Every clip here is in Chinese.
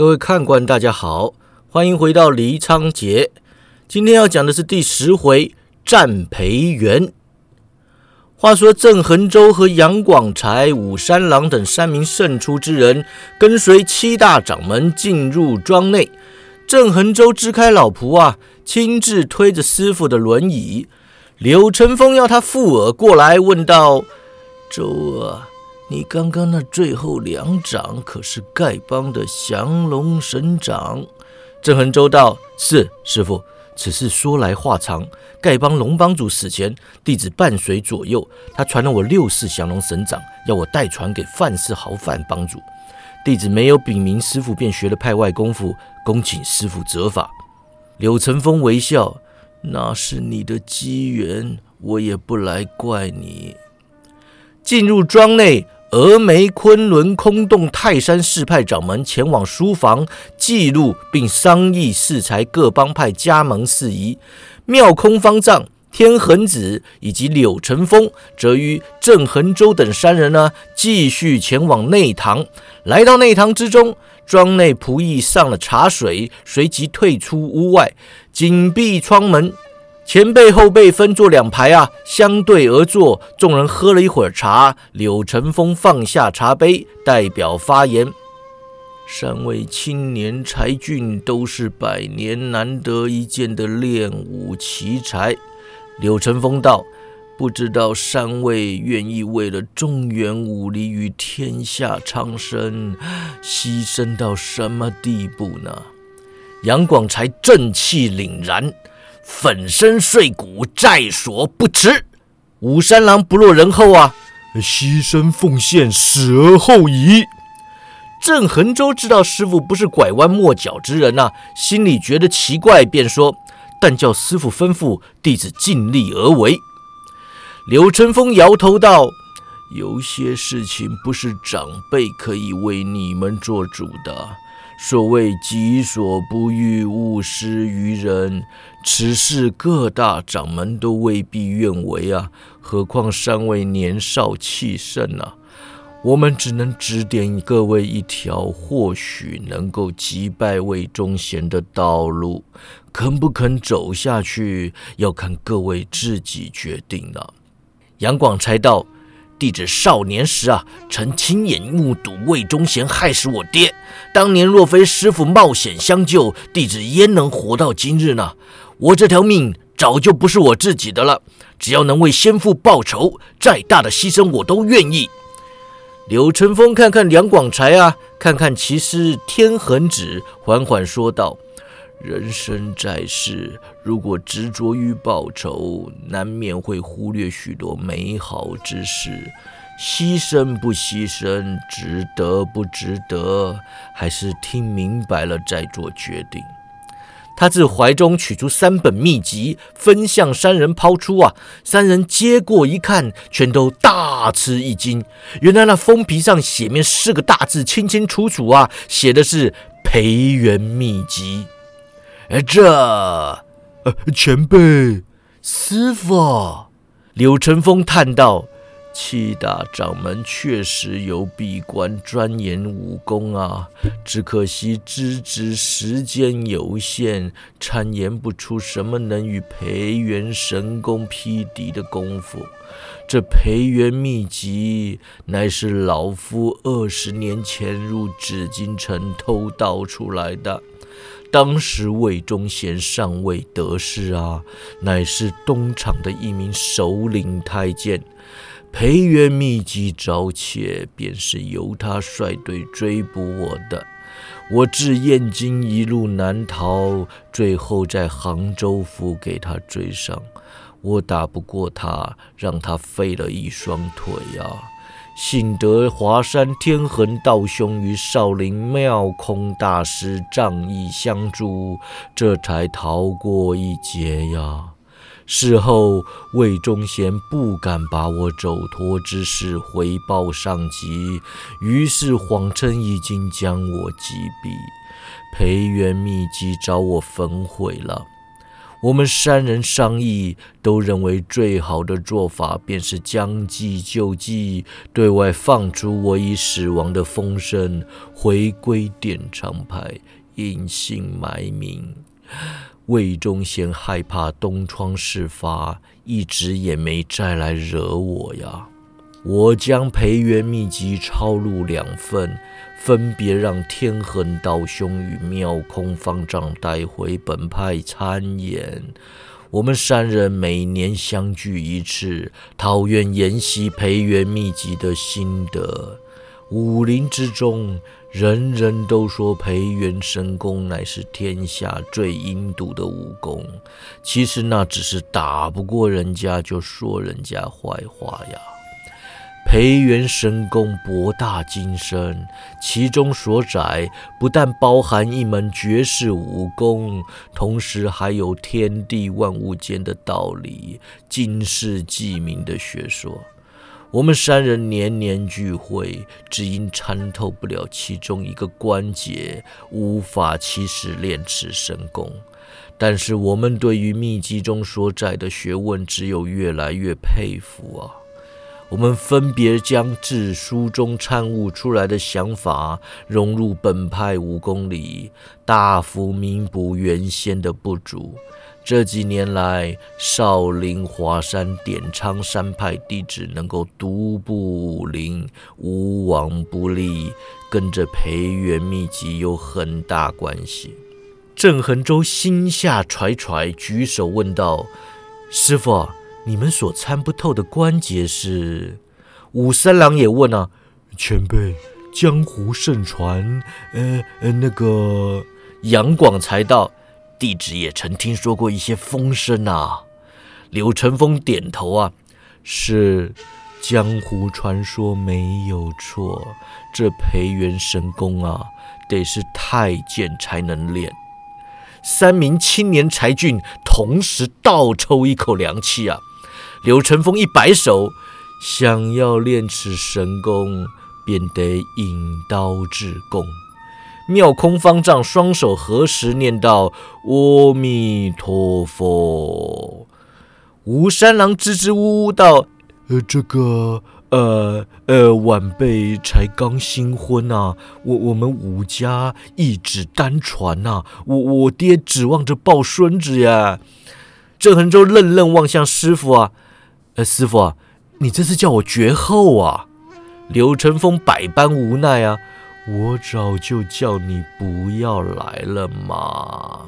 各位看官，大家好，欢迎回到黎昌节。今天要讲的是第十回战培元。话说郑恒洲和杨广才、武三郎等三名胜出之人，跟随七大掌门进入庄内。郑恒洲支开老仆啊，亲自推着师傅的轮椅。柳成风要他附耳过来，问道：“周啊。”你刚刚那最后两掌可是丐帮的降龙神掌？郑恒洲道：“是师傅，此事说来话长。丐帮龙帮主死前，弟子伴随左右，他传了我六式降龙神掌，要我代传给范氏豪范帮主。弟子没有禀明师傅，便学了派外功夫，恭请师傅责罚。”柳成风微笑：“那是你的机缘，我也不来怪你。”进入庄内。峨眉、昆仑、空洞、泰山四派掌门前往书房记录，并商议适才各帮派加盟事宜。妙空方丈、天恒子以及柳成风，则与郑恒洲等三人呢，继续前往内堂。来到内堂之中，庄内仆役上了茶水，随即退出屋外，紧闭窗门。前辈后辈分坐两排啊，相对而坐。众人喝了一会儿茶，柳成风放下茶杯，代表发言：三位青年才俊都是百年难得一见的练武奇才。柳成风道：“不知道三位愿意为了中原武林与天下苍生，牺牲到什么地步呢？”杨广才正气凛然。粉身碎骨在所不辞，武三郎不落人后啊！牺牲奉献，死而后已。郑恒州知道师傅不是拐弯抹角之人呐，心里觉得奇怪，便说：“但叫师傅吩咐，弟子尽力而为。”柳成风摇头道：“有些事情不是长辈可以为你们做主的。”所谓己所不欲，勿施于人。此事各大掌门都未必愿为啊，何况三位年少气盛啊！我们只能指点各位一条或许能够击败魏忠贤的道路，肯不肯走下去，要看各位自己决定了。杨广才道。弟子少年时啊，曾亲眼目睹魏忠贤害死我爹。当年若非师傅冒险相救，弟子焉能活到今日呢？我这条命早就不是我自己的了。只要能为先父报仇，再大的牺牲我都愿意。柳成风看看梁广才啊，看看其师天恒子，缓缓说道。人生在世，如果执着于报仇，难免会忽略许多美好之事。牺牲不牺牲，值得不值得，还是听明白了再做决定。他自怀中取出三本秘籍，分向三人抛出啊！三人接过一看，全都大吃一惊。原来那封皮上写面四个大字，清清楚楚啊，写的是“培元秘籍”。而，这，呃，前辈，师傅，柳成风叹道：“七大掌门确实有闭关钻研武功啊，只可惜资质时间有限，参研不出什么能与培元神功匹敌的功夫。这培元秘籍，乃是老夫二十年前入紫禁城偷盗出来的。”当时魏忠贤尚未得势啊，乃是东厂的一名首领太监。裴元秘籍招窃，便是由他率队追捕我的。我自燕京一路难逃，最后在杭州府给他追上。我打不过他，让他废了一双腿啊。幸得华山天恒道兄与少林妙空大师仗义相助，这才逃过一劫呀。事后魏忠贤不敢把我走脱之事回报上级，于是谎称已经将我击毙，培元秘籍找我焚毁了。我们三人商议，都认为最好的做法便是将计就计，对外放出我已死亡的风声，回归殿长派，隐姓埋名。魏忠贤害怕东窗事发，一直也没再来惹我呀。我将培元秘籍抄录两份。分别让天恒道兄与妙空方丈带回本派参演。我们三人每年相聚一次，讨论研习培元秘籍的心得。武林之中，人人都说培元神功乃是天下最阴毒的武功，其实那只是打不过人家就说人家坏话呀。培元神功博大精深，其中所载不但包含一门绝世武功，同时还有天地万物间的道理、经世记名的学说。我们三人年年聚会，只因参透不了其中一个关节，无法起始练此神功。但是我们对于秘籍中所载的学问，只有越来越佩服啊！我们分别将自书中参悟出来的想法融入本派武功里，大幅弥补原先的不足。这几年来，少林、华山、点苍山派弟子能够独步武林，无往不利，跟着培元秘籍有很大关系。郑恒洲心下揣揣，举手问道：“师傅。”你们所参不透的关节是？武三郎也问啊，前辈，江湖盛传，呃呃，那个杨广才道，弟子也曾听说过一些风声啊。柳成风点头啊，是江湖传说没有错。这培元神功啊，得是太监才能练。三名青年才俊同时倒抽一口凉气啊。柳成风一摆手，想要练此神功，便得引刀自宫。妙空方丈双手合十，念道：“阿弥陀佛。”吴三郎支支吾吾道：“呃，这个，呃呃，晚辈才刚新婚啊，我我们武家一指单传呐，我我爹指望着抱孙子呀。”郑恒洲愣愣望向师傅啊。呃，师傅啊，你这是叫我绝后啊？刘成风百般无奈啊，我早就叫你不要来了嘛。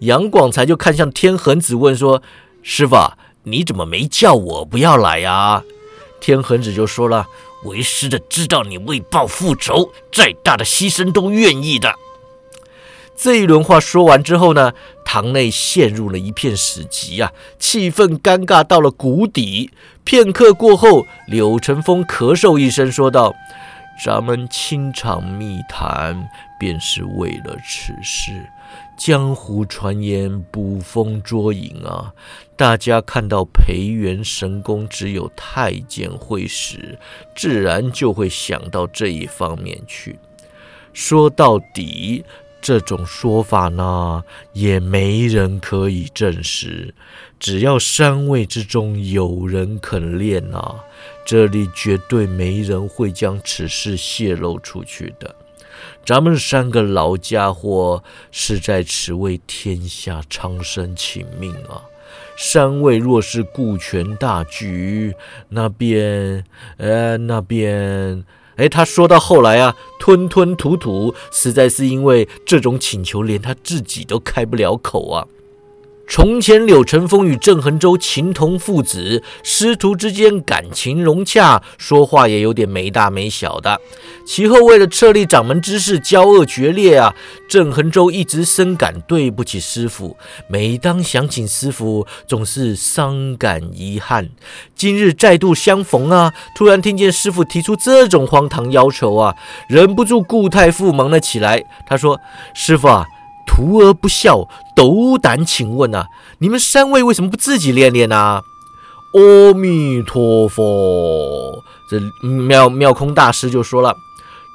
杨广才就看向天恒子问说：“师傅，你怎么没叫我不要来呀？”天恒子就说了：“为师的知道你为报复仇，再大的牺牲都愿意的。”这一轮话说完之后呢，堂内陷入了一片死寂啊，气氛尴尬到了谷底。片刻过后，柳成风咳嗽一声说道：“咱们清场密谈，便是为了此事。江湖传言捕风捉影啊，大家看到培元神功只有太监会使，自然就会想到这一方面去。说到底。”这种说法呢，也没人可以证实。只要三位之中有人肯练啊，这里绝对没人会将此事泄露出去的。咱们三个老家伙是在此为天下苍生请命啊！三位若是顾全大局，那便……呃，那便……哎，他说到后来啊，吞吞吐吐，实在是因为这种请求连他自己都开不了口啊。从前柳成风与郑恒洲情同父子，师徒之间感情融洽，说话也有点没大没小的。其后为了设立掌门之事，交恶决裂啊。郑恒洲一直深感对不起师傅，每当想起师傅，总是伤感遗憾。今日再度相逢啊，突然听见师傅提出这种荒唐要求啊，忍不住故态复萌了起来。他说：“师傅啊。”徒儿不孝，斗胆，请问啊，你们三位为什么不自己练练呢？阿弥陀佛，这妙妙空大师就说了：“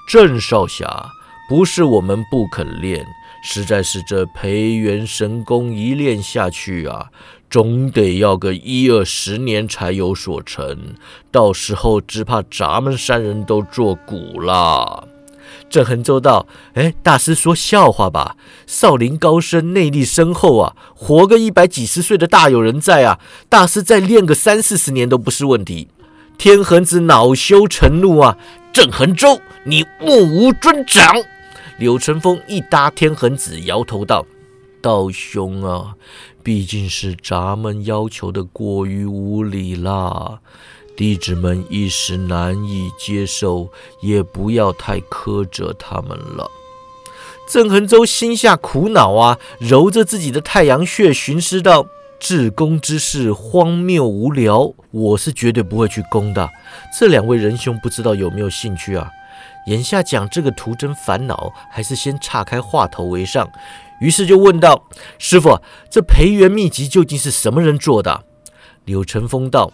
郑少侠，不是我们不肯练，实在是这培元神功一练下去啊，总得要个一二十年才有所成，到时候只怕咱们三人都做古了。郑恒州道：“哎，大师说笑话吧？少林高深，内力深厚啊，活个一百几十岁的大有人在啊！大师再练个三四十年都不是问题。”天恒子恼羞成怒啊！郑恒州，你目无尊长！柳成风一搭天恒子，摇头道：“道兄啊，毕竟是咱们要求的过于无理啦。”弟子们一时难以接受，也不要太苛责他们了。郑恒洲心下苦恼啊，揉着自己的太阳穴，寻思道：“至公之事荒谬无聊，我是绝对不会去攻的。这两位仁兄不知道有没有兴趣啊？”眼下讲这个徒真烦恼，还是先岔开话头为上。于是就问道：“师傅，这培元秘籍究竟是什么人做的？”柳成风道。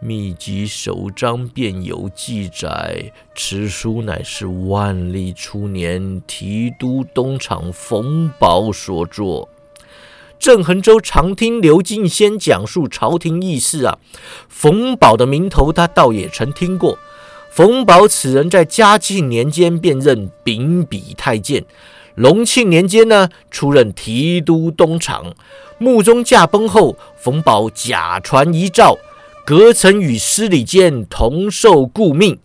秘籍首章便有记载，此书乃是万历初年提督东厂冯保所作。郑恒洲常听刘敬先讲述朝廷议事啊，冯保的名头他倒也曾听过。冯保此人在嘉庆年间便任秉笔太监，隆庆年间呢出任提督东厂。穆宗驾崩后，冯保假传遗诏。隔曾与司礼监同受顾命，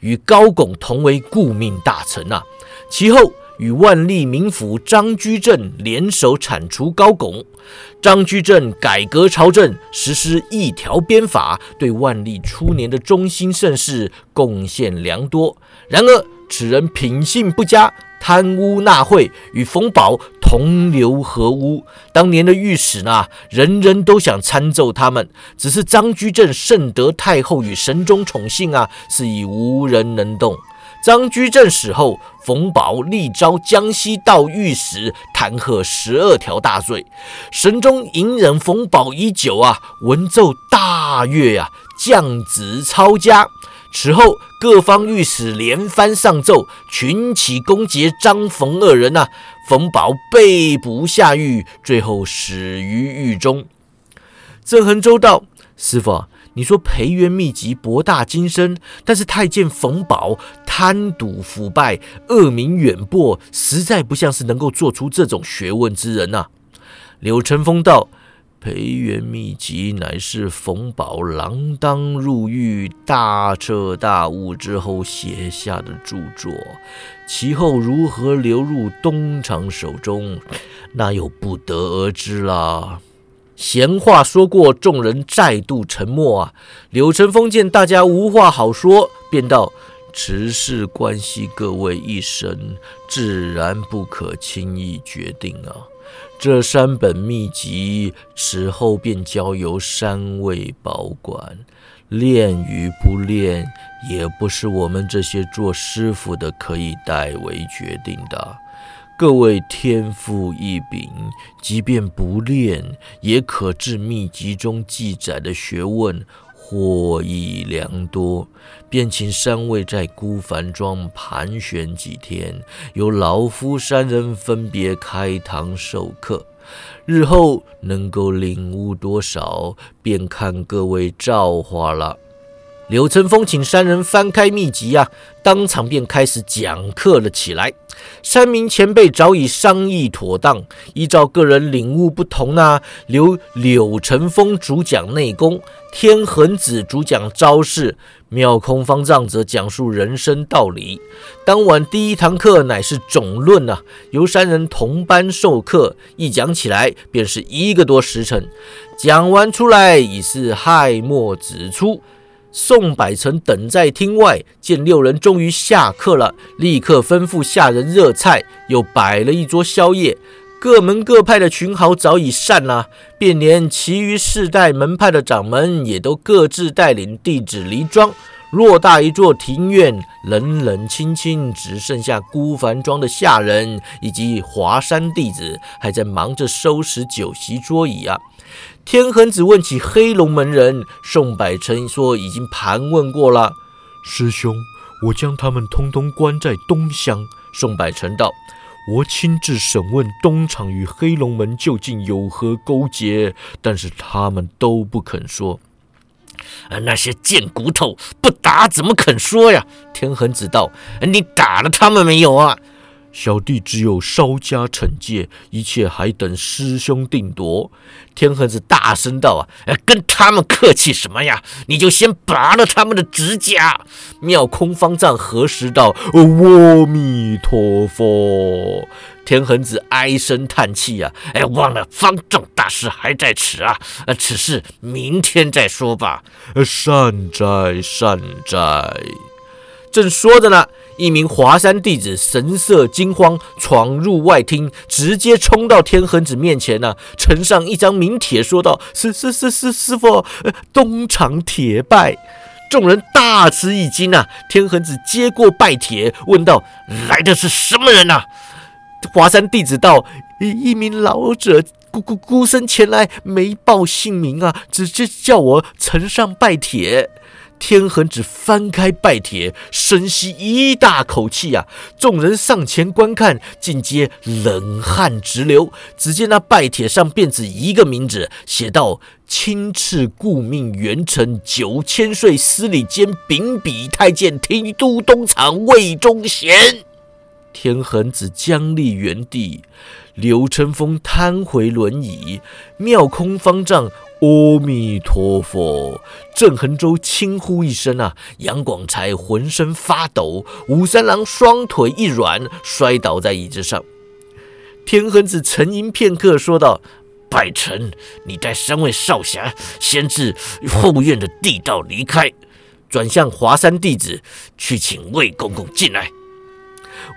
与高拱同为顾命大臣啊。其后与万历民府张居正联手铲除高拱。张居正改革朝政，实施一条鞭法，对万历初年的中兴盛世贡献良多。然而此人品性不佳。贪污纳贿，与冯保同流合污。当年的御史呢，人人都想参奏他们，只是张居正甚得太后与神宗宠幸啊，是以无人能动。张居正死后，冯保力招江西道御史，弹劾十二条大罪。神宗隐忍冯保已久啊，文奏大悦啊，降旨抄家。此后，各方御史连番上奏，群起攻讦张冯二人呐。冯保被捕下狱，最后死于狱中。郑恒州道：“师傅，你说培元秘籍博大精深，但是太监冯保贪赌腐败，恶名远播，实在不像是能够做出这种学问之人呐。”柳成风道。培元秘籍乃是冯宝锒铛入狱、大彻大悟之后写下的著作，其后如何流入东厂手中，那又不得而知啦。闲话说过，众人再度沉默啊。柳成风见大家无话好说，便道：“此事关系各位一生，自然不可轻易决定啊。”这三本秘籍，此后便交由三位保管。练与不练，也不是我们这些做师傅的可以代为决定的。各位天赋异禀，即便不练，也可治秘籍中记载的学问。获益良多，便请三位在孤帆庄盘旋几天，由老夫三人分别开堂授课。日后能够领悟多少，便看各位造化了。柳成风请三人翻开秘籍啊，当场便开始讲课了起来。三名前辈早已商议妥当，依照个人领悟不同呢，由柳成风主讲内功，天恒子主讲招式，妙空方丈则讲述人生道理。当晚第一堂课乃是总论啊，由三人同班授课，一讲起来便是一个多时辰，讲完出来已是亥末子初。宋百成等在厅外，见六人终于下课了，立刻吩咐下人热菜，又摆了一桌宵夜。各门各派的群豪早已散了，便连其余四代门派的掌门也都各自带领弟子离庄。偌大一座庭院，冷冷清清，只剩下孤帆庄的下人以及华山弟子还在忙着收拾酒席桌椅啊。天恒子问起黑龙门人，宋百成说已经盘问过了。师兄，我将他们通通关在东乡，宋百成道：“我亲自审问东厂与黑龙门究竟有何勾结，但是他们都不肯说。”那些贱骨头不打怎么肯说呀？天恒子道：“你打了他们没有啊？”小弟只有稍加惩戒，一切还等师兄定夺。天恒子大声道：“啊，跟他们客气什么呀？你就先拔了他们的指甲。”妙空方丈何时道：“阿弥陀佛。”天恒子唉声叹气呀：“哎，忘了方丈大师还在此啊！呃，此事明天再说吧。”善哉善哉。正说着呢。一名华山弟子神色惊慌，闯入外厅，直接冲到天恒子面前呢，呈上一张名帖，说道：“师师师师师傅，呃东厂铁拜。”众人大吃一惊啊！天恒子接过拜帖，问道：“来的是什么人呐？”华山弟子道：“一名老者孤孤孤身前来，没报姓名啊，直接叫我呈上拜帖。”天恒子翻开拜帖，深吸一大口气呀！众人上前观看，尽皆冷汗直流。只见那拜帖上便只一个名字，写道：“亲赐故命元臣九千岁司礼监秉笔太监提督东厂魏忠贤。”天恒子僵立原地，刘成风瘫回轮椅，妙空方丈。阿弥陀佛！郑恒洲轻呼一声啊，杨广才浑身发抖，武三郎双腿一软，摔倒在椅子上。天恒子沉吟片刻，说道：“百成，你带三位少侠先至后院的地道离开。”转向华山弟子，去请魏公公进来。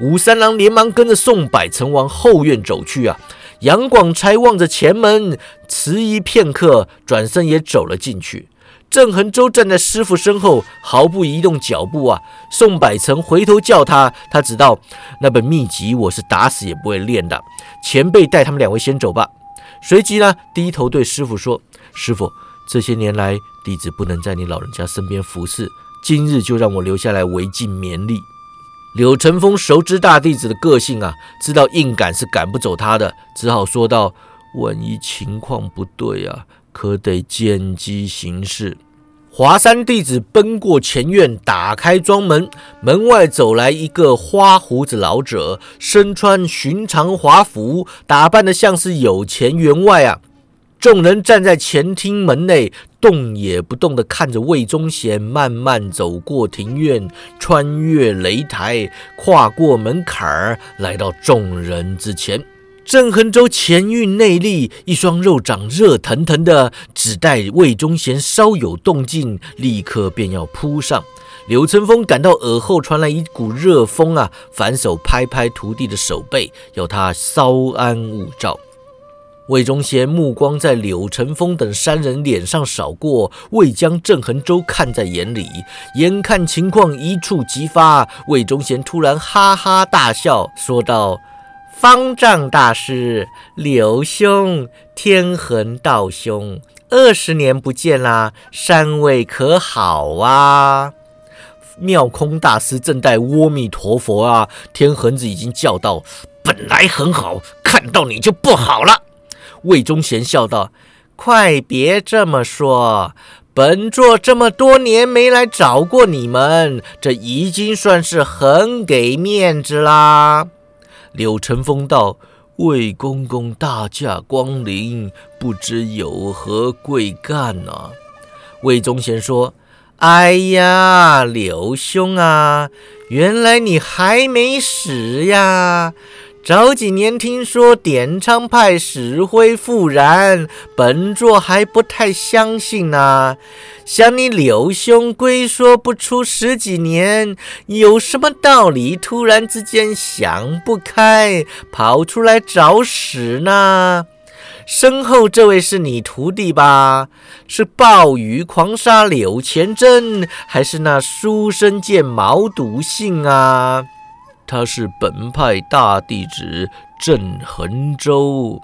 武三郎连忙跟着宋百成往后院走去啊。杨广才望着前门，迟疑片刻，转身也走了进去。郑恒洲站在师傅身后，毫不移动脚步啊。宋百成回头叫他，他知道那本秘籍我是打死也不会练的。前辈带他们两位先走吧。随即呢，低头对师傅说：“师傅，这些年来弟子不能在你老人家身边服侍，今日就让我留下来为尽绵力。”柳成风熟知大弟子的个性啊，知道硬赶是赶不走他的，只好说道：“万一情况不对啊，可得见机行事。”华山弟子奔过前院，打开庄门，门外走来一个花胡子老者，身穿寻常华服，打扮的像是有钱员外啊。众人站在前厅门内，动也不动地看着魏忠贤慢慢走过庭院，穿越擂台，跨过门槛儿，来到众人之前。郑恒洲前运内力，一双肉掌热腾腾的，只待魏忠贤稍有动静，立刻便要扑上。柳成风感到耳后传来一股热风啊，反手拍拍徒弟的手背，要他稍安勿躁。魏忠贤目光在柳成风等三人脸上扫过，未将郑恒洲看在眼里。眼看情况一触即发，魏忠贤突然哈哈大笑，说道：“方丈大师，柳兄，天恒道兄，二十年不见啦，三位可好啊？”妙空大师正待阿弥陀佛啊，天恒子已经叫道：“本来很好，看到你就不好了。”魏忠贤笑道：“快别这么说，本座这么多年没来找过你们，这已经算是很给面子啦。”柳成风道：“魏公公大驾光临，不知有何贵干呢？”魏忠贤说：“哎呀，柳兄啊，原来你还没死呀！”早几年听说点苍派死灰复燃，本座还不太相信呢。想你柳兄龟缩不出十几年，有什么道理突然之间想不开，跑出来找死呢？身后这位是你徒弟吧？是暴雨狂杀柳前真，还是那书生剑毛笃信啊？他是本派大弟子郑恒州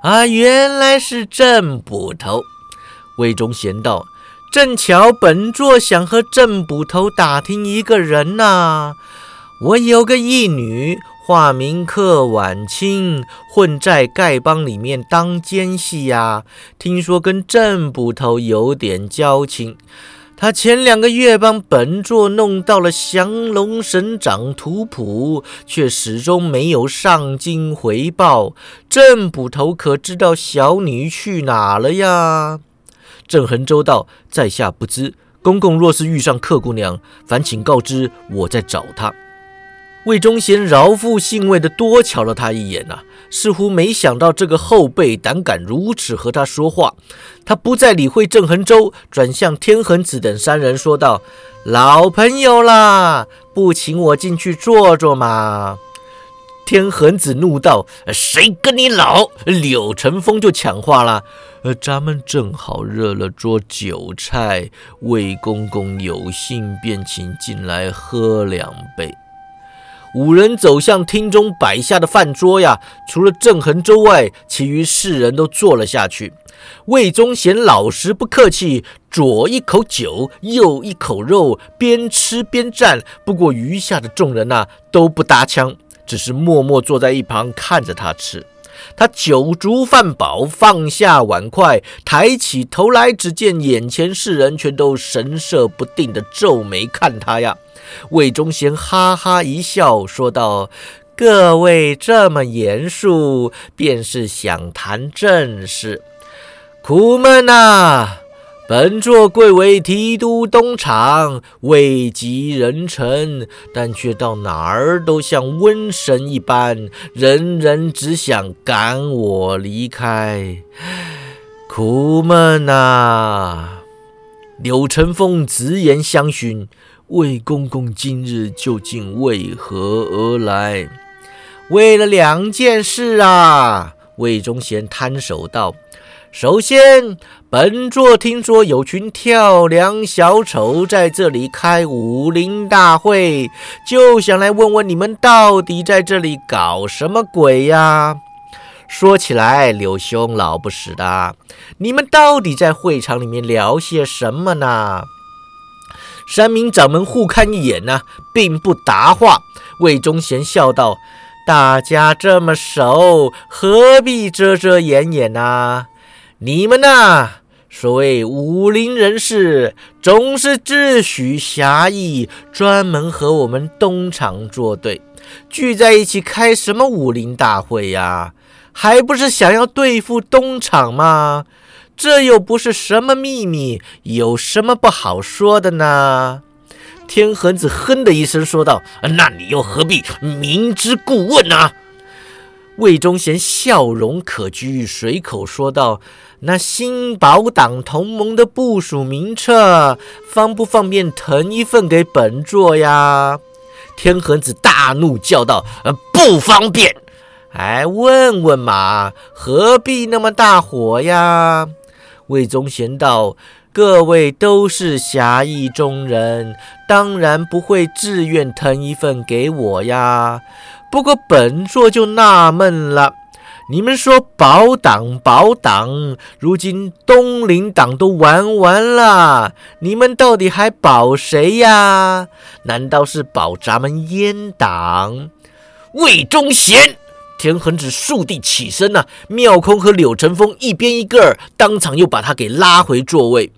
啊，原来是郑捕头。魏忠贤道：“正巧本座想和郑捕头打听一个人呐。”我有个义女，化名柯婉清，混在丐帮里面当奸细呀。听说跟郑捕头有点交情。他前两个月帮本座弄到了降龙神掌图谱，却始终没有上京回报。郑捕头可知道小女去哪了呀？郑恒州道：“在下不知。公公若是遇上客姑娘，烦请告知，我在找她。”魏忠贤饶富兴味的多瞧了他一眼呐，似乎没想到这个后辈胆敢如此和他说话。他不再理会郑恒州，转向天恒子等三人说道：“老朋友啦，不请我进去坐坐吗？”天恒子怒道：“谁跟你老？”柳成风就抢话了：“呃，咱们正好热了桌酒菜，魏公公有幸便请进来喝两杯。”五人走向厅中摆下的饭桌呀，除了郑恒州外，其余四人都坐了下去。魏忠贤老实不客气，左一口酒，右一口肉，边吃边蘸。不过余下的众人呐，都不搭腔，只是默默坐在一旁看着他吃。他酒足饭饱，放下碗筷，抬起头来，只见眼前四人全都神色不定的皱眉看他呀。魏忠贤哈哈一笑，说道：“各位这么严肃，便是想谈正事。苦闷呐！本座贵为提督东厂，位极人臣，但却到哪儿都像瘟神一般，人人只想赶我离开。苦闷呐！”柳成风直言相询。魏公公今日究竟为何而来？为了两件事啊！魏忠贤摊手道：“首先，本座听说有群跳梁小丑在这里开武林大会，就想来问问你们到底在这里搞什么鬼呀？说起来，柳兄老不死的，你们到底在会场里面聊些什么呢？”三名掌门互看一眼呢，并不答话。魏忠贤笑道：“大家这么熟，何必遮遮掩掩呢？你们呐，所谓武林人士，总是自诩侠义，专门和我们东厂作对，聚在一起开什么武林大会呀？还不是想要对付东厂吗？”这又不是什么秘密，有什么不好说的呢？天恒子哼的一声说道：“那你又何必明知故问呢？”魏忠贤笑容可掬，随口说道：“那新保党同盟的部署名册，方不方便腾一份给本座呀？”天恒子大怒，叫道：“，不方便！哎，问问嘛，何必那么大火呀？”魏忠贤道：“各位都是侠义中人，当然不会自愿腾一份给我呀。不过本座就纳闷了，你们说保党保党，如今东林党都玩完了，你们到底还保谁呀？难道是保咱们阉党？”魏忠贤。天恒子竖地起身呐，妙空和柳成风一边一个，当场又把他给拉回座位。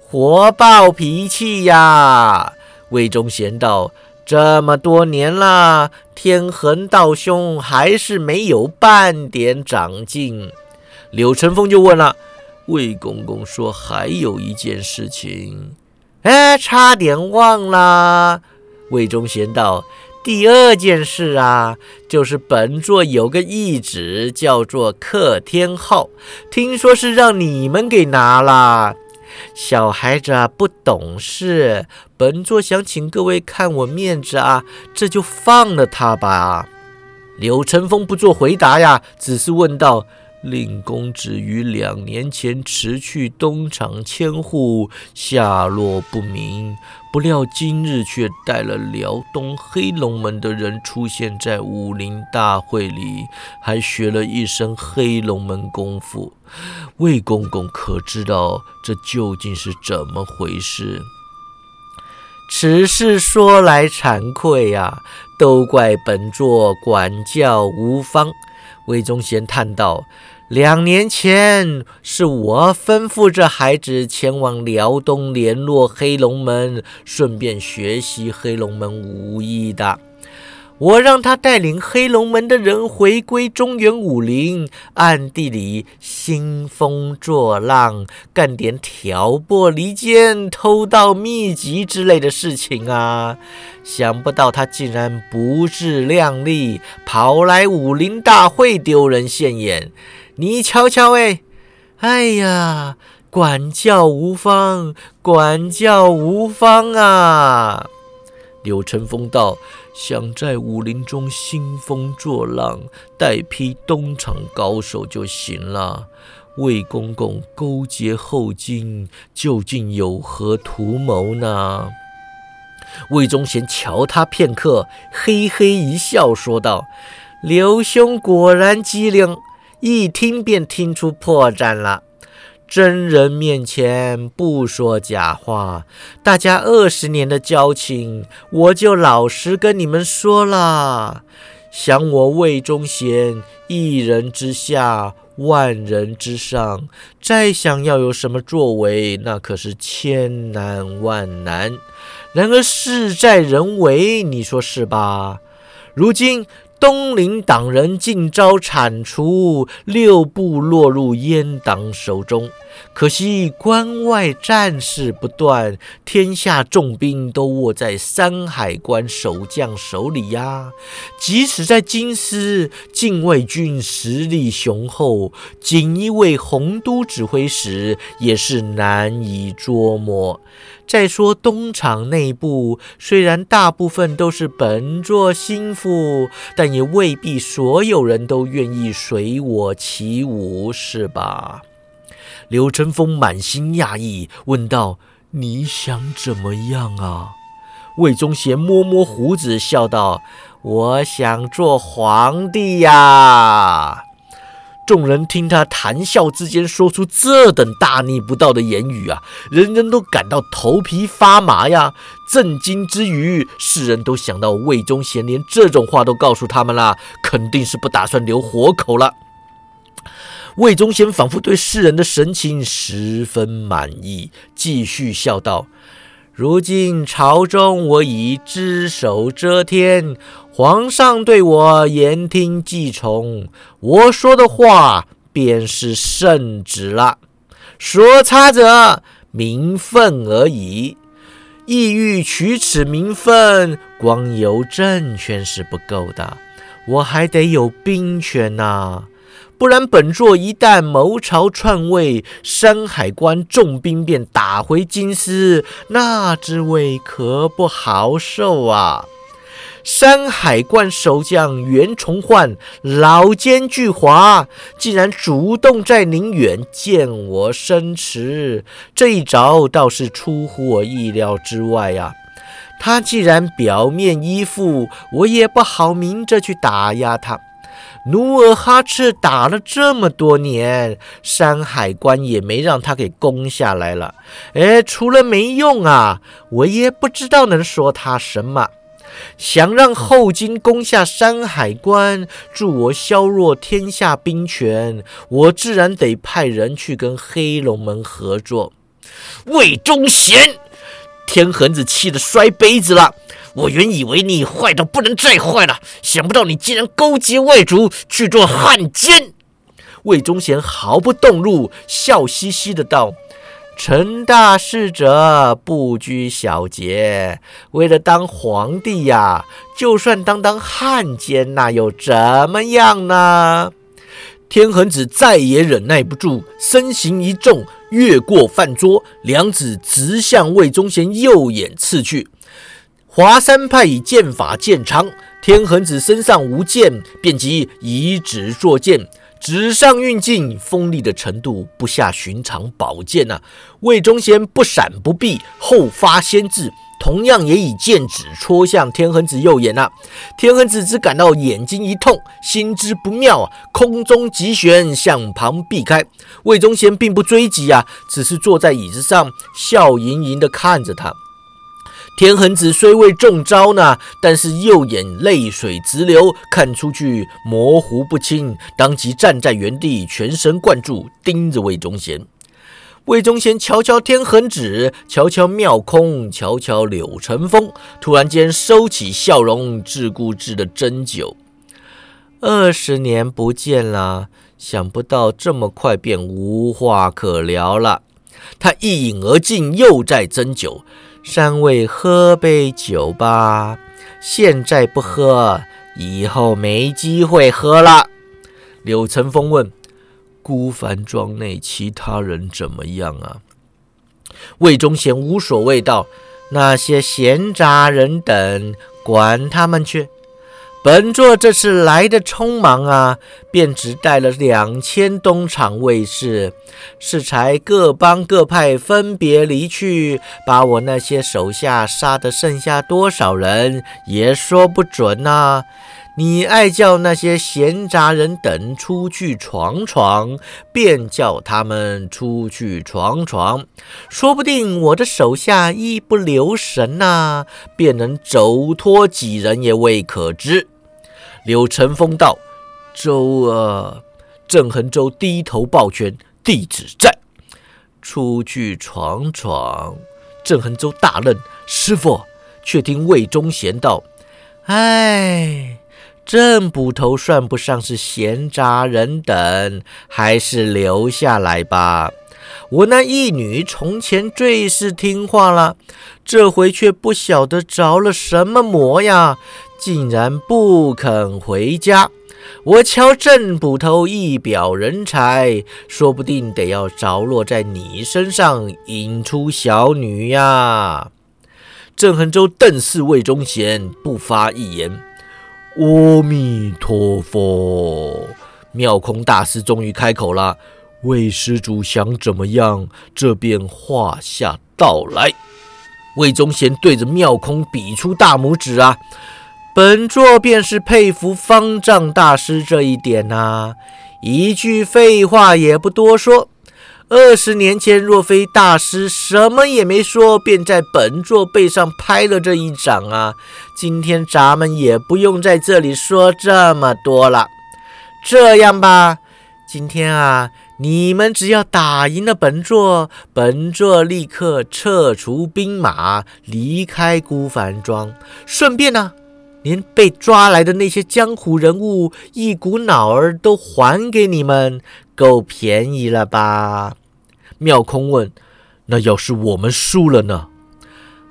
火爆脾气呀！魏忠贤道：“这么多年了，天恒道兄还是没有半点长进。”柳成风就问了：“魏公公说还有一件事情，哎，差点忘了。”魏忠贤道。第二件事啊，就是本座有个义子叫做克天浩，听说是让你们给拿了。小孩子啊不懂事，本座想请各位看我面子啊，这就放了他吧。柳成风不做回答呀，只是问道。令公子于两年前辞去东厂千户，下落不明。不料今日却带了辽东黑龙门的人出现在武林大会里，还学了一身黑龙门功夫。魏公公可知道这究竟是怎么回事？此事说来惭愧呀，都怪本座管教无方。魏忠贤叹道：“两年前是我吩咐这孩子前往辽东联络黑龙门，顺便学习黑龙门武艺的。”我让他带领黑龙门的人回归中原武林，暗地里兴风作浪，干点挑拨离间、偷盗秘籍之类的事情啊！想不到他竟然不自量力，跑来武林大会丢人现眼。你瞧瞧，哎，哎呀，管教无方，管教无方啊！柳成风道。想在武林中兴风作浪，带批东厂高手就行了。魏公公勾结后金，究竟有何图谋呢？魏忠贤瞧他片刻，嘿嘿一笑，说道：“刘兄果然机灵，一听便听出破绽了。”真人面前不说假话，大家二十年的交情，我就老实跟你们说了。想我魏忠贤一人之下，万人之上，再想要有什么作为，那可是千难万难。然而事在人为，你说是吧？如今。东林党人尽遭铲除，六部落入阉党手中。可惜关外战事不断，天下重兵都握在山海关守将手里呀。即使在京师，禁卫军实力雄厚，锦衣卫洪都指挥使也是难以捉摸。再说东厂内部，虽然大部分都是本座心腹，但也未必所有人都愿意随我起舞，是吧？刘成风满心讶异，问道：“你想怎么样啊？”魏忠贤摸摸胡子，笑道：“我想做皇帝呀。”众人听他谈笑之间说出这等大逆不道的言语啊，人人都感到头皮发麻呀！震惊之余，世人都想到魏忠贤连这种话都告诉他们了，肯定是不打算留活口了。魏忠贤仿佛对世人的神情十分满意，继续笑道。如今朝中我已只手遮天，皇上对我言听计从，我说的话便是圣旨了。说差者名分而已，意欲取此名分，光有政权是不够的，我还得有兵权呐。不然，本座一旦谋朝篡位，山海关重兵便打回京师，那滋味可不好受啊！山海关守将袁崇焕老奸巨猾，竟然主动在宁远见我生祠，这一招倒是出乎我意料之外呀！他既然表面依附，我也不好明着去打压他。努尔哈赤打了这么多年，山海关也没让他给攻下来了。哎，除了没用啊，我也不知道能说他什么。想让后金攻下山海关，助我削弱天下兵权，我自然得派人去跟黑龙门合作。魏忠贤，天恒子气得摔杯子了。我原以为你坏到不能再坏了，想不到你竟然勾结外族去做汉奸。魏忠贤毫不动怒，笑嘻嘻的道：“成大事者不拘小节，为了当皇帝呀，就算当当汉奸，那又怎么样呢？”天恒子再也忍耐不住，身形一纵，越过饭桌，两指直向魏忠贤右眼刺去。华山派以剑法见长，天恒子身上无剑，便即以指作剑，指上运劲，锋利的程度不下寻常宝剑呐。魏忠贤不闪不避，后发先至，同样也以剑指戳向天恒子右眼呐。天恒子只感到眼睛一痛，心知不妙啊，空中急旋，向旁避开。魏忠贤并不追击啊，只是坐在椅子上，笑盈盈地看着他。天恒子虽未中招呢，但是右眼泪水直流，看出去模糊不清，当即站在原地，全神贯注盯着魏忠贤。魏忠贤瞧瞧天恒子，瞧瞧妙空，瞧瞧柳成风，突然间收起笑容，自顾自的斟酒。二十年不见了，想不到这么快便无话可聊了。他一饮而尽，又在斟酒。三位喝杯酒吧，现在不喝，以后没机会喝了。柳成风问：“孤帆庄内其他人怎么样啊？”魏忠贤无所谓道：“那些闲杂人等，管他们去。”本座这次来的匆忙啊，便只带了两千东厂卫士，适才各帮各派分别离去，把我那些手下杀的剩下多少人也说不准呐。你爱叫那些闲杂人等出去闯闯，便叫他们出去闯闯，说不定我的手下一不留神呐，便能走脱几人也未可知。柳成风道：“周啊，郑恒周低头抱拳，弟子在。出去闯闯。”郑恒周大愣：“师傅！”却听魏忠贤道：“哎，郑捕头算不上是闲杂人等，还是留下来吧。我那义女从前最是听话了，这回却不晓得着了什么魔呀。”竟然不肯回家！我瞧郑捕头一表人才，说不定得要着落在你身上，引出小女呀！郑恒州瞪视魏忠贤，不发一言。阿弥陀佛！妙空大师终于开口了：“魏施主想怎么样？这便话下道来。”魏忠贤对着妙空比出大拇指啊！本座便是佩服方丈大师这一点呐，一句废话也不多说。二十年前，若非大师什么也没说，便在本座背上拍了这一掌啊，今天咱们也不用在这里说这么多了。这样吧，今天啊，你们只要打赢了本座，本座立刻撤除兵马，离开孤帆庄，顺便呢。连被抓来的那些江湖人物一股脑儿都还给你们，够便宜了吧？妙空问：“那要是我们输了呢？”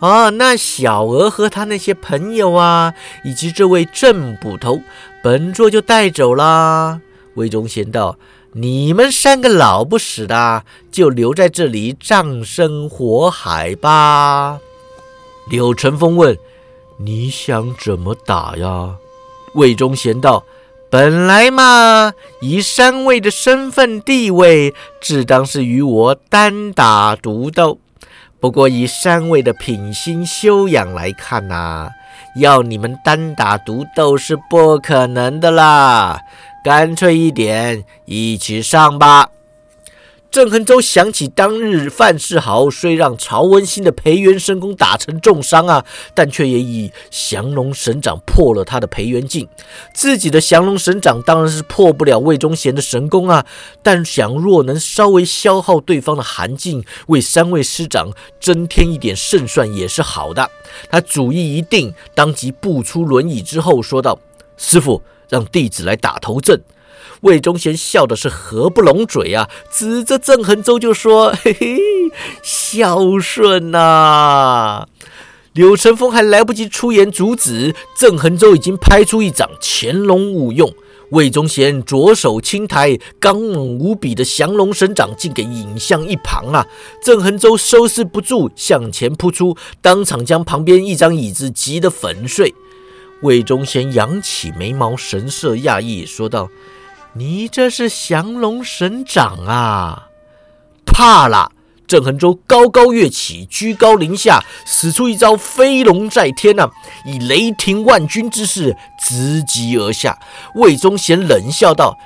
啊，那小娥和他那些朋友啊，以及这位郑捕头，本座就带走啦。魏忠贤道：“你们三个老不死的，就留在这里葬身火海吧。”柳成风问。你想怎么打呀？魏忠贤道：“本来嘛，以三位的身份地位，自当是与我单打独斗。不过以三位的品行修养来看呐，要你们单打独斗是不可能的啦。干脆一点，一起上吧。”郑恒洲想起当日范世豪虽让曹文兴的培元神功打成重伤啊，但却也以降龙神掌破了他的培元镜。自己的降龙神掌当然是破不了魏忠贤的神功啊，但想若能稍微消耗对方的寒劲，为三位师长增添一点胜算也是好的。他主意一定，当即步出轮椅之后说道：“师傅，让弟子来打头阵。”魏忠贤笑的是合不拢嘴啊，指着郑恒洲就说：“ 嘿嘿，孝顺呐！”柳成风还来不及出言阻止，郑恒洲已经拍出一掌，潜龙勿用。魏忠贤左手轻抬，刚猛无比的降龙神掌竟给引向一旁啊！郑恒洲收拾不住，向前扑出，当场将旁边一张椅子击得粉碎。魏忠贤扬起眉毛，神色讶异，说道。你这是降龙神掌啊！怕了！郑恒洲高高跃起，居高临下，使出一招飞龙在天呐，以雷霆万钧之势直击而下。魏忠贤冷笑道：“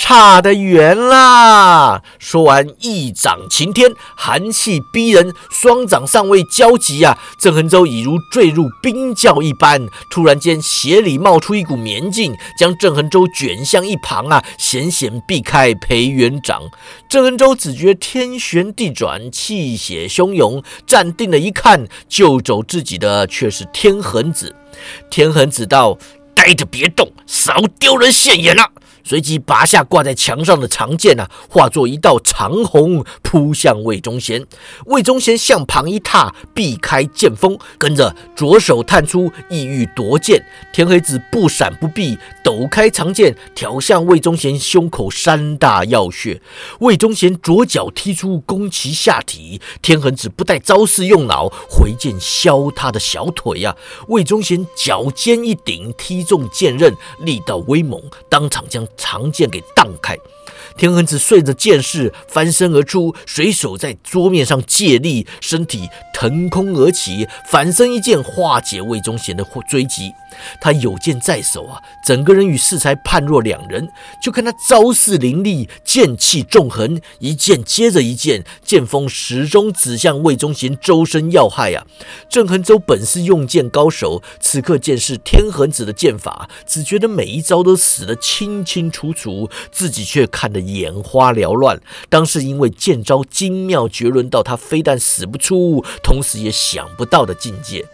差得远啦！说完，一掌擎天，寒气逼人，双掌尚未交集啊，郑恒洲已如坠入冰窖一般。突然间，鞋里冒出一股绵劲，将郑恒洲卷向一旁啊，险险避开裴元长。郑恒洲只觉天旋地转，气血汹涌，站定了一看，救走自己的却是天恒子。天恒子道：“呆着别动，少丢人现眼了。”随即拔下挂在墙上的长剑啊，化作一道长虹扑向魏忠贤。魏忠贤向旁一踏，避开剑锋，跟着左手探出，意欲夺剑。天黑子不闪不避，抖开长剑，挑向魏忠贤胸口三大要穴。魏忠贤左脚踢出，攻其下体。天恒子不带招式用脑，回剑削他的小腿呀。魏忠贤脚尖一顶，踢中剑刃，力道威猛，当场将。长剑给荡开，天恒子顺着剑势翻身而出，随手在桌面上借力，身体腾空而起，反身一剑化解魏忠贤的追击。他有剑在手啊，整个人与适才判若两人。就看他招式凌厉，剑气纵横，一剑接着一剑，剑锋始终指向魏忠贤周身要害啊。郑恒洲本是用剑高手，此刻见识天恒子的剑法，只觉得每一招都死得清清楚楚，自己却看得眼花缭乱。当时因为剑招精妙绝伦到他非但死不出，同时也想不到的境界。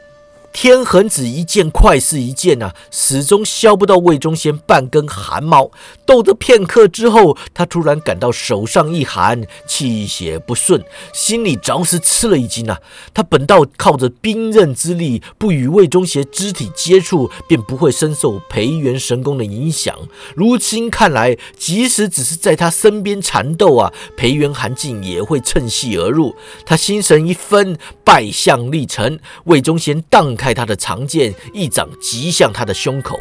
天恒子一剑快似一剑呐，始终削不到魏忠贤半根汗毛。斗得片刻之后，他突然感到手上一寒，气血不顺，心里着实吃了一惊啊！他本道靠着兵刃之力，不与魏忠贤肢体接触，便不会深受培元神功的影响。如今看来，即使只是在他身边缠斗啊，培元寒劲也会趁隙而入。他心神一分，败相立成，魏忠贤荡开。开他的长剑，一掌击向他的胸口。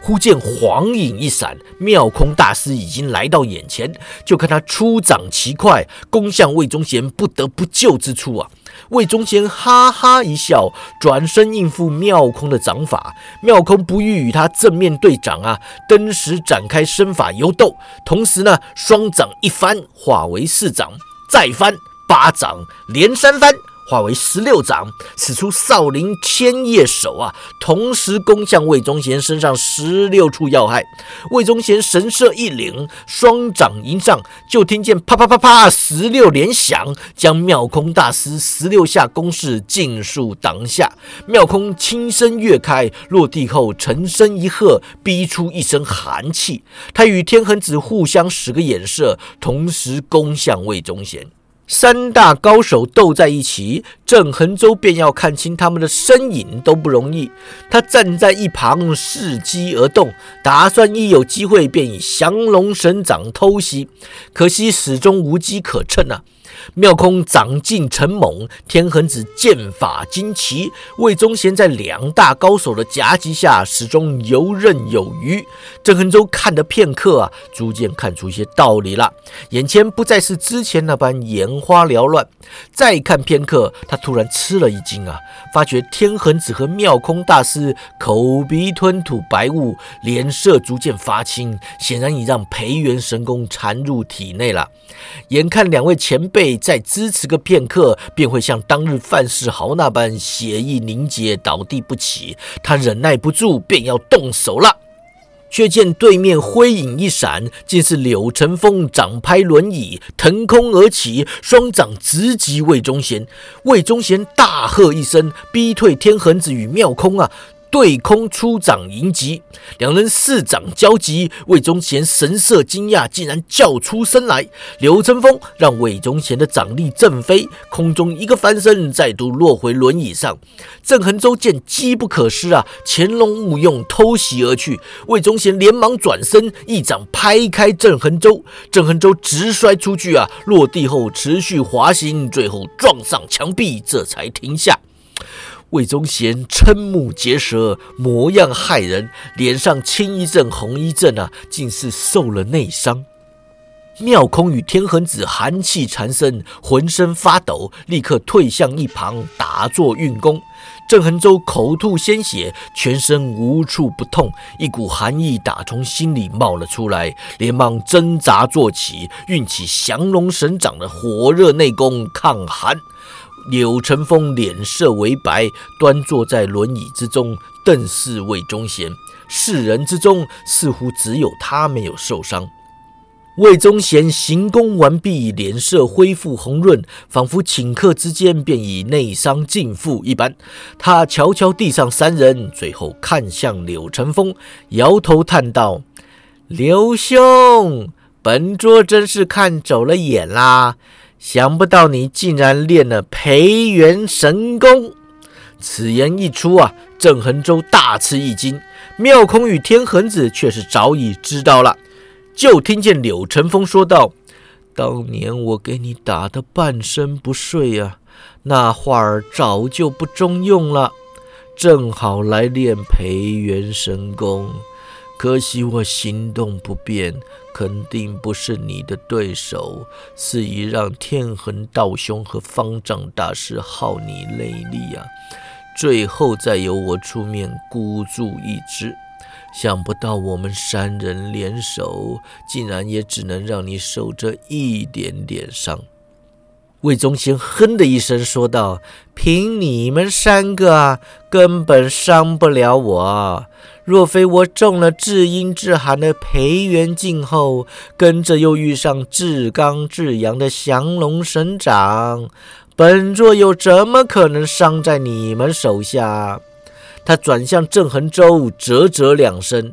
忽见黄影一闪，妙空大师已经来到眼前。就看他出掌奇快，攻向魏忠贤不得不救之处啊！魏忠贤哈哈一笑，转身应付妙空的掌法。妙空不欲与他正面对掌啊，登时展开身法游斗，同时呢，双掌一翻，化为四掌，再翻八掌，连三翻。化为十六掌，使出少林千叶手啊，同时攻向魏忠贤身上十六处要害。魏忠贤神色一凛，双掌迎上，就听见啪啪啪啪十六连响，将妙空大师十六下攻势尽数挡下。妙空轻身跃开，落地后沉声一喝，逼出一身寒气。他与天恒子互相使个眼色，同时攻向魏忠贤。三大高手斗在一起，郑恒洲便要看清他们的身影都不容易。他站在一旁伺机而动，打算一有机会便以降龙神掌偷袭，可惜始终无机可乘啊。妙空掌劲沉猛，天恒子剑法精奇，魏忠贤在两大高手的夹击下，始终游刃有余。郑恒洲看得片刻啊，逐渐看出一些道理了，眼前不再是之前那般眼花缭乱。再看片刻，他突然吃了一惊啊，发觉天恒子和妙空大师口鼻吞吐白雾，脸色逐渐发青，显然已让培元神功缠入体内了。眼看两位前辈。再支持个片刻，便会像当日范世豪那般血意凝结，倒地不起。他忍耐不住，便要动手了，却见对面灰影一闪，竟是柳成风掌拍轮椅，腾空而起，双掌直击魏忠贤。魏忠贤大喝一声，逼退天恒子与妙空啊！对空出掌迎击，两人四掌交集，魏忠贤神色惊讶，竟然叫出声来。刘成风让魏忠贤的掌力震飞，空中一个翻身，再度落回轮椅上。郑恒洲见机不可失啊，潜龙勿用，偷袭而去。魏忠贤连忙转身，一掌拍开郑恒洲，郑恒洲直摔出去啊，落地后持续滑行，最后撞上墙壁，这才停下。魏忠贤瞠目结舌，模样骇人，脸上青一阵红一阵啊，竟是受了内伤。妙空与天恒子寒气缠身，浑身发抖，立刻退向一旁打坐运功。郑恒洲口吐鲜血，全身无处不痛，一股寒意打从心里冒了出来，连忙挣扎坐起，运起降龙神掌的火热内功抗寒。柳成风脸色为白，端坐在轮椅之中，瞪视魏忠贤。世人之中，似乎只有他没有受伤。魏忠贤行功完毕，脸色恢复红润，仿佛顷刻之间便已内伤尽复一般。他瞧瞧地上三人，最后看向柳成风，摇头叹道：“刘兄，本座真是看走了眼啦！想不到你竟然练了培元神功。”此言一出啊，郑恒洲大吃一惊，妙空与天恒子却是早已知道了。就听见柳成风说道：“当年我给你打的半身不遂啊，那画儿早就不中用了，正好来练培元神功。可惜我行动不便，肯定不是你的对手，是以让天恒道兄和方丈大师耗你内力啊，最后再由我出面孤注一掷。”想不到我们三人联手，竟然也只能让你受这一点点伤。魏忠贤哼的一声说道：“凭你们三个，根本伤不了我。若非我中了至阴至寒的培元镜后，跟着又遇上至刚至阳的降龙神掌，本座又怎么可能伤在你们手下？”他转向郑恒洲，啧啧两声：“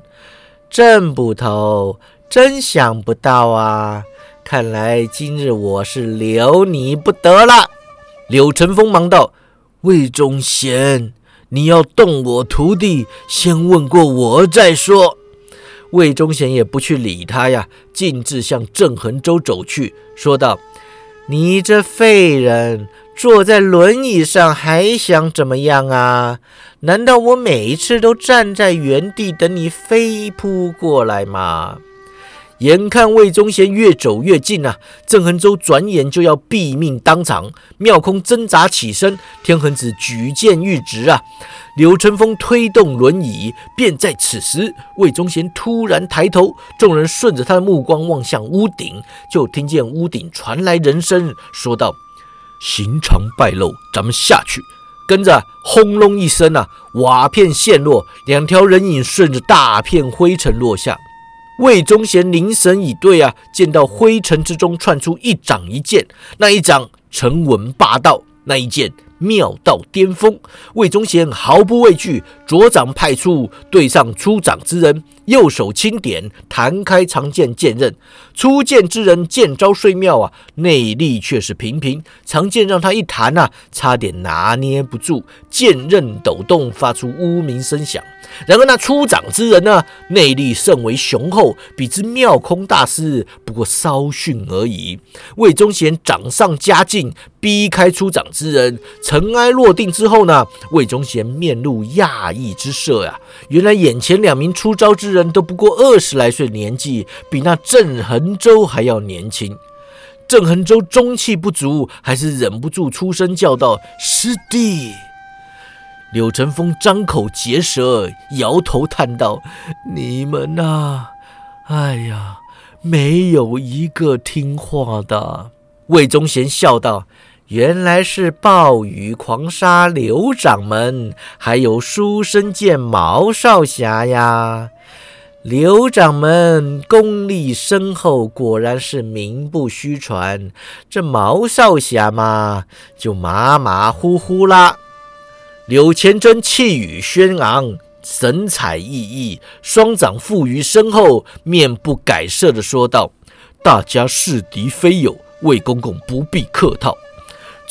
郑捕头，真想不到啊！看来今日我是留你不得了。”柳成风忙道：“魏忠贤，你要动我徒弟，先问过我再说。”魏忠贤也不去理他呀，径自向郑恒洲走去，说道：“你这废人！”坐在轮椅上还想怎么样啊？难道我每一次都站在原地等你飞扑过来吗？眼看魏忠贤越走越近啊，郑恒洲转眼就要毙命当场。妙空挣扎起身，天恒子举剑欲直啊。柳成风推动轮椅，便在此时，魏忠贤突然抬头，众人顺着他的目光望向屋顶，就听见屋顶传来人声，说道。行长败露，咱们下去。跟着轰隆一声啊，瓦片陷落，两条人影顺着大片灰尘落下。魏忠贤凝神以对啊，见到灰尘之中窜出一掌一剑，那一掌沉稳霸道，那一剑。妙到巅峰，魏忠贤毫不畏惧，左掌派出，对上出掌之人，右手轻点，弹开长剑剑刃。出剑之人剑招虽妙啊，内力却是平平，长剑让他一弹啊，差点拿捏不住，剑刃抖动，发出呜鸣声响。然而那出掌之人呢，内力甚为雄厚，比之妙空大师不过稍逊而已。魏忠贤掌上加劲，逼开出掌之人。尘埃落定之后呢，魏忠贤面露讶异之色呀。原来眼前两名出招之人都不过二十来岁年纪，比那郑恒洲还要年轻。郑恒洲中气不足，还是忍不住出声叫道：“师弟！”柳成风张口结舌，摇头叹道：“你们呐，哎呀，没有一个听话的。”魏忠贤笑道：“原来是暴雨狂沙刘掌门，还有书生剑毛少侠呀！刘掌门功力深厚，果然是名不虚传。这毛少侠嘛，就马马虎虎啦。”柳前真气宇轩昂，神采奕奕，双掌负于身后，面不改色地说道：“大家是敌非友，魏公公不必客套。”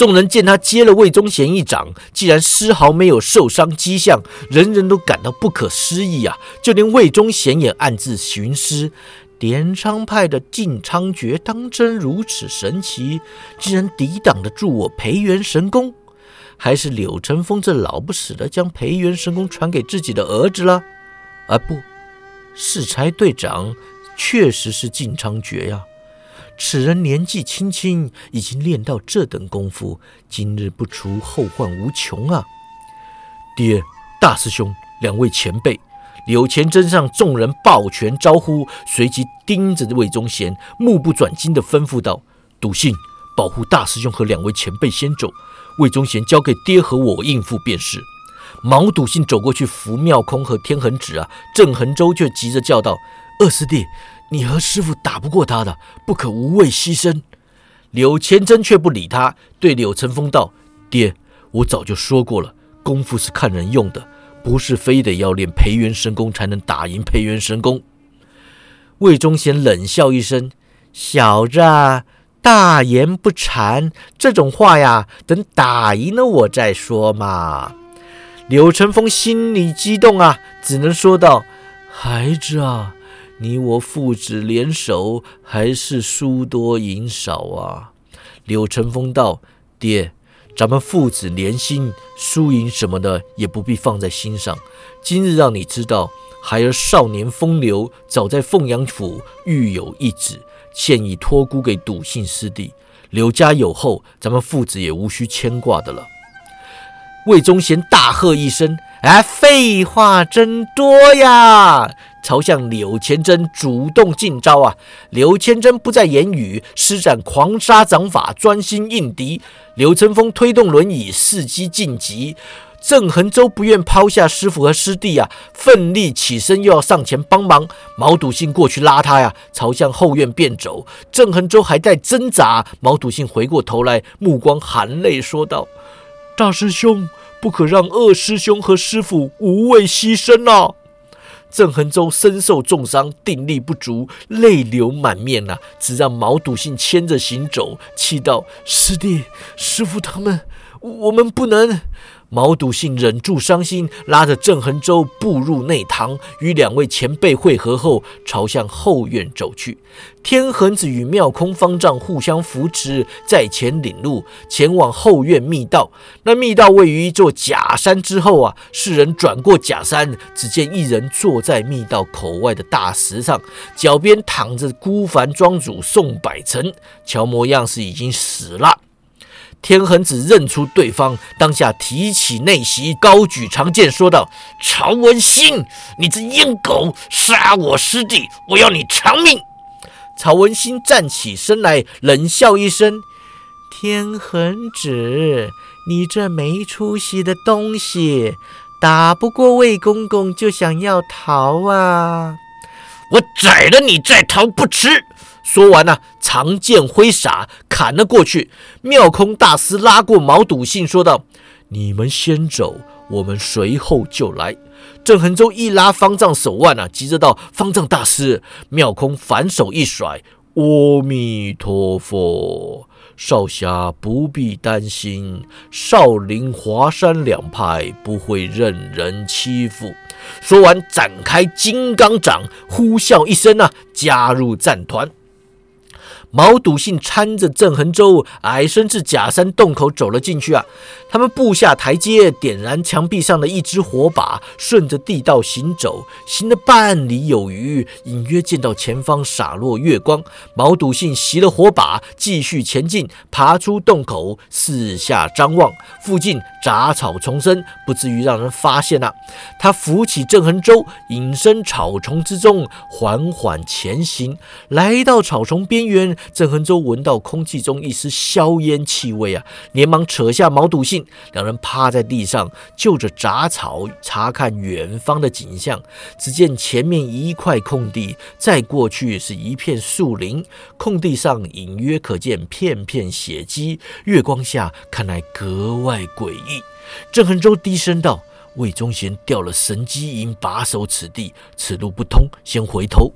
众人见他接了魏忠贤一掌，竟然丝毫没有受伤迹象，人人都感到不可思议啊！就连魏忠贤也暗自寻思：点苍派的晋昌诀当真如此神奇，竟然抵挡得住我培元神功？还是柳成风这老不死的将培元神功传给自己的儿子了？啊，不，适才队长确实是晋昌诀呀！此人年纪轻轻，已经练到这等功夫，今日不除，后患无穷啊！爹，大师兄，两位前辈。柳前真上众人抱拳招呼，随即盯着魏忠贤，目不转睛地吩咐道：“笃信，保护大师兄和两位前辈先走。魏忠贤交给爹和我应付便是。”毛笃信走过去扶妙空和天恒子啊，郑恒洲却急着叫道：“二师弟，你和师傅打不过他的，不可无谓牺牲。”柳千真却不理他，对柳成风道：“爹，我早就说过了，功夫是看人用的。”不是非得要练培元神功才能打赢培元神功。魏忠贤冷笑一声：“小子，大言不惭，这种话呀，等打赢了我再说嘛。”柳成风心里激动啊，只能说道：“孩子啊，你我父子联手，还是输多赢少啊。”柳成风道：“爹。”咱们父子连心，输赢什么的也不必放在心上。今日让你知道，孩儿少年风流，早在凤阳府育有一子，现已托孤给笃信师弟。柳家有后，咱们父子也无需牵挂的了。魏忠贤大喝一声：“哎，废话真多呀！”朝向柳千真主动进招啊！柳千真不再言语，施展狂杀掌法，专心应敌。柳成风推动轮椅，伺机晋级。郑恒洲不愿抛下师傅和师弟啊，奋力起身，又要上前帮忙。毛笃信过去拉他呀，朝向后院便走。郑恒洲还在挣扎，毛笃信回过头来，目光含泪说道：“大师兄，不可让二师兄和师傅无谓牺牲啊！”郑恒洲身受重伤，定力不足，泪流满面呐，只让毛笃信牵着行走，气道：“师弟、师傅他们，我们不能。”毛笃信忍住伤心，拉着郑恒洲步入内堂，与两位前辈会合后，朝向后院走去。天恒子与妙空方丈互相扶持，在前领路，前往后院密道。那密道位于一座假山之后啊。世人转过假山，只见一人坐在密道口外的大石上，脚边躺着孤帆庄主宋百成，瞧模样是已经死了。天恒子认出对方，当下提起内袭，高举长剑，说道：“曹文兴，你这阴狗，杀我师弟，我要你偿命！”曹文兴站起身来，冷笑一声：“天恒子，你这没出息的东西，打不过魏公公就想要逃啊！我宰了你再逃不迟。”说完呢，长剑挥洒，砍了过去。妙空大师拉过毛笃信，说道：“你们先走，我们随后就来。”郑恒洲一拉方丈手腕啊，急着道：“方丈大师！”妙空反手一甩：“阿弥陀佛，少侠不必担心，少林、华山两派不会任人欺负。”说完，展开金刚掌，呼啸一声啊，加入战团。毛笃信搀着郑恒洲，矮身至假山洞口走了进去啊。他们步下台阶，点燃墙壁上的一支火把，顺着地道行走，行了半里有余，隐约见到前方洒落月光。毛笃信熄了火把，继续前进，爬出洞口，四下张望，附近杂草丛生，不至于让人发现啊。他扶起郑恒洲，隐身草丛之中，缓缓前行，来到草丛边缘。郑恒洲闻到空气中一丝硝烟气味啊，连忙扯下毛笃信，两人趴在地上，就着杂草查看远方的景象。只见前面一块空地，再过去是一片树林，空地上隐约可见片片血迹，月光下看来格外诡异。郑恒洲低声道：“魏忠贤调了神机营把守此地，此路不通，先回头。”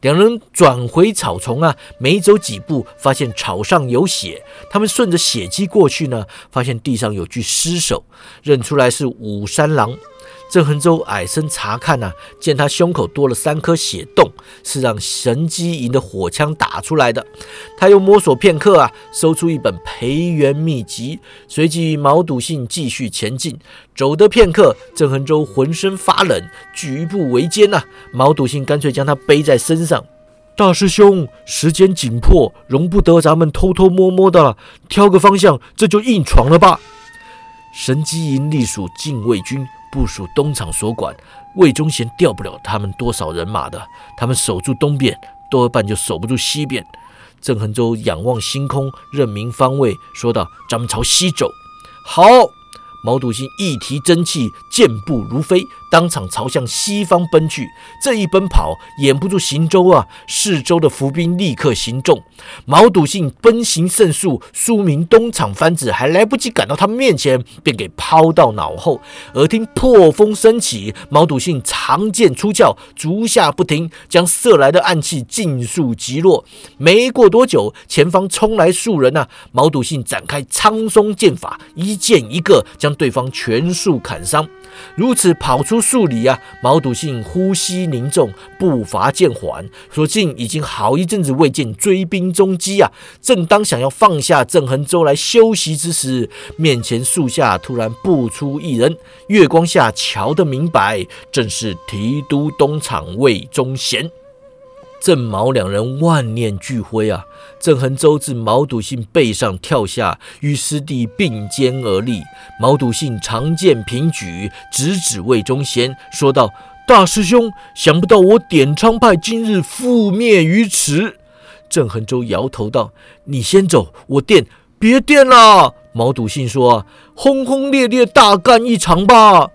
两人转回草丛啊，没走几步，发现草上有血。他们顺着血迹过去呢，发现地上有具尸首，认出来是武三郎。郑恒洲矮身查看呐，见他胸口多了三颗血洞，是让神机营的火枪打出来的。他又摸索片刻啊，搜出一本培元秘籍，随即毛笃信继续前进。走得片刻，郑恒洲浑身发冷，举步维艰呐。毛笃信干脆将他背在身上。大师兄，时间紧迫，容不得咱们偷偷摸摸的了，挑个方向，这就硬闯了吧。神机营隶属禁卫军，部署东厂所管，魏忠贤调不了他们多少人马的，他们守住东边，多半就守不住西边。郑恒洲仰望星空，认明方位，说道：“咱们朝西走。”好。毛笃信一提真气，健步如飞，当场朝向西方奔去。这一奔跑，掩不住行舟啊！四周的伏兵立刻行动。毛笃信奔行甚速，苏明东厂番子还来不及赶到他们面前，便给抛到脑后。耳听破风升起，毛笃信长剑出鞘，足下不停，将射来的暗器尽数击落。没过多久，前方冲来数人啊！毛笃信展开苍松剑法，一剑一个将。对方全数砍伤，如此跑出数里啊！毛笃信呼吸凝重，步伐渐缓。所幸已经好一阵子未见追兵踪迹啊！正当想要放下郑恒州来休息之时，面前树下突然步出一人，月光下瞧得明白，正是提督东厂魏忠贤。郑毛两人万念俱灰啊！郑恒洲自毛笃信背上跳下，与师弟并肩而立。毛笃信长剑平举，直指魏忠贤，说道：“大师兄，想不到我点苍派今日覆灭于此。”郑恒洲摇头道：“你先走，我垫。”别垫了。毛笃信说：“轰轰烈烈大干一场吧。”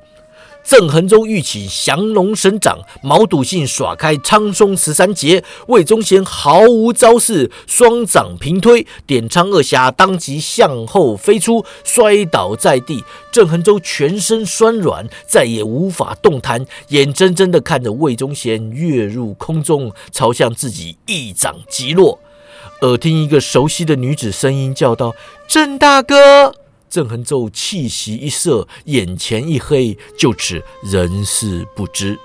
郑恒洲欲起降龙神掌，毛笃信耍开苍松十三节，魏忠贤毫无招式，双掌平推，点苍二侠当即向后飞出，摔倒在地。郑恒洲全身酸软，再也无法动弹，眼睁睁地看着魏忠贤跃入空中，朝向自己一掌击落。耳听一个熟悉的女子声音叫道：“郑大哥。”郑恒洲气息一射，眼前一黑，就此人事不知。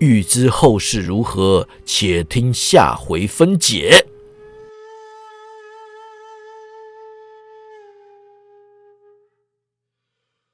欲知后事如何，且听下回分解。